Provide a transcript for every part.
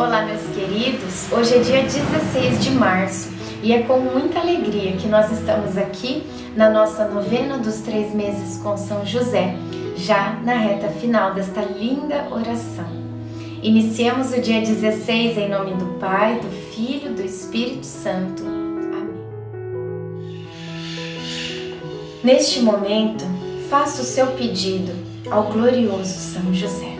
Olá, meus queridos! Hoje é dia 16 de março e é com muita alegria que nós estamos aqui na nossa novena dos três meses com São José, já na reta final desta linda oração. Iniciemos o dia 16 em nome do Pai, do Filho, do Espírito Santo. Amém. Neste momento, faça o seu pedido ao glorioso São José.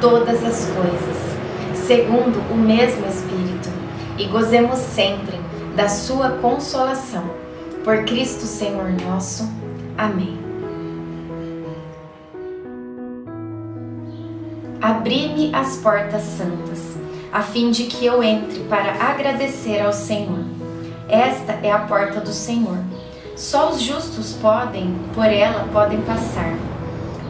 todas as coisas, segundo o mesmo Espírito, e gozemos sempre da Sua consolação. Por Cristo Senhor nosso. Amém. Abri-me as portas santas, a fim de que eu entre para agradecer ao Senhor. Esta é a porta do Senhor. Só os justos podem, por ela podem passar.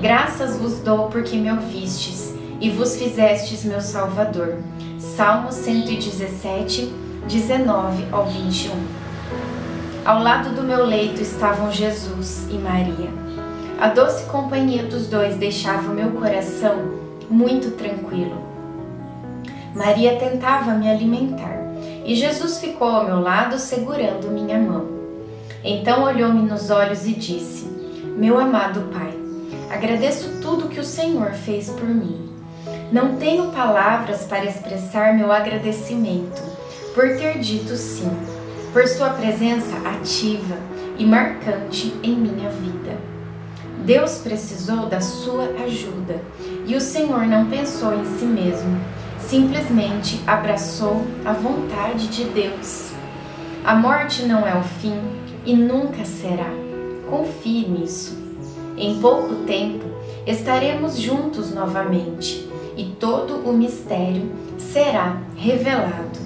Graças vos dou porque me ouvistes e vos fizestes meu Salvador. Salmo 117, 19 ao 21. Ao lado do meu leito estavam Jesus e Maria. A doce companhia dos dois deixava o meu coração muito tranquilo. Maria tentava me alimentar e Jesus ficou ao meu lado segurando minha mão. Então olhou-me nos olhos e disse: Meu amado Pai, agradeço tudo que o Senhor fez por mim. Não tenho palavras para expressar meu agradecimento por ter dito sim, por sua presença ativa e marcante em minha vida. Deus precisou da sua ajuda e o Senhor não pensou em si mesmo, simplesmente abraçou a vontade de Deus. A morte não é o fim e nunca será. Confie nisso. Em pouco tempo estaremos juntos novamente todo o mistério será revelado.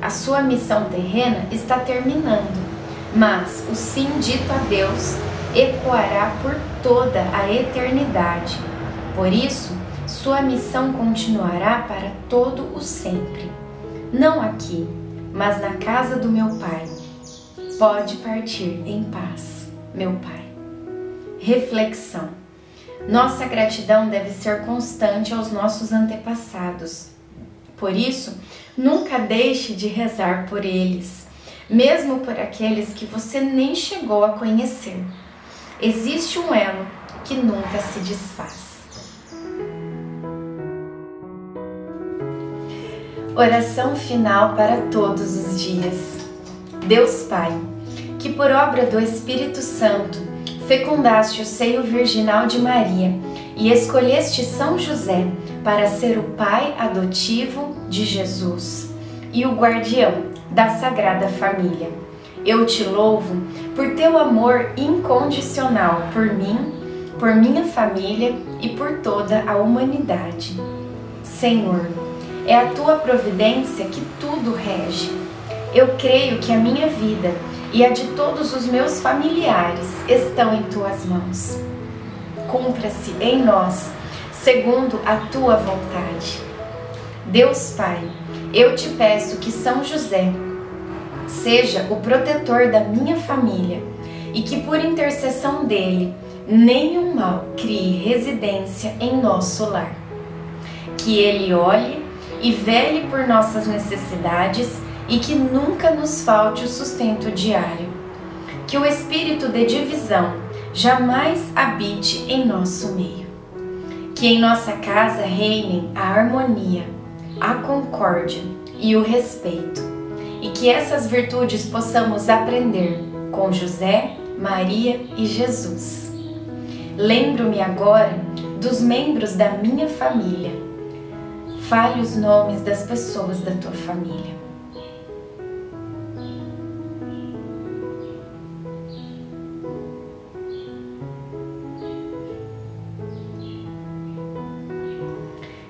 A sua missão terrena está terminando, mas o sim dito a Deus ecoará por toda a eternidade. Por isso, sua missão continuará para todo o sempre. Não aqui, mas na casa do meu Pai. Pode partir em paz, meu Pai. Reflexão. Nossa gratidão deve ser constante aos nossos antepassados. Por isso, nunca deixe de rezar por eles, mesmo por aqueles que você nem chegou a conhecer. Existe um elo que nunca se desfaz. Oração final para todos os dias. Deus Pai, que por obra do Espírito Santo fecundaste o seio virginal de Maria e escolheste São José para ser o pai adotivo de Jesus e o guardião da Sagrada Família. Eu te louvo por teu amor incondicional por mim, por minha família e por toda a humanidade. Senhor, é a tua providência que tudo rege. Eu creio que a minha vida e a de todos os meus familiares estão em tuas mãos. Cumpra-se em nós, segundo a tua vontade. Deus Pai, eu te peço que São José seja o protetor da minha família e que por intercessão dele nenhum mal crie residência em nosso lar. Que ele olhe e vele por nossas necessidades e que nunca nos falte o sustento diário. Que o espírito de divisão jamais habite em nosso meio. Que em nossa casa reinem a harmonia, a concórdia e o respeito. E que essas virtudes possamos aprender com José, Maria e Jesus. Lembro-me agora dos membros da minha família. Fale os nomes das pessoas da tua família.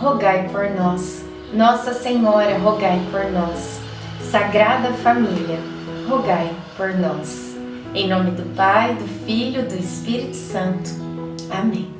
rogai por nós. Nossa Senhora, rogai por nós. Sagrada Família, rogai por nós. Em nome do Pai, do Filho, do Espírito Santo. Amém.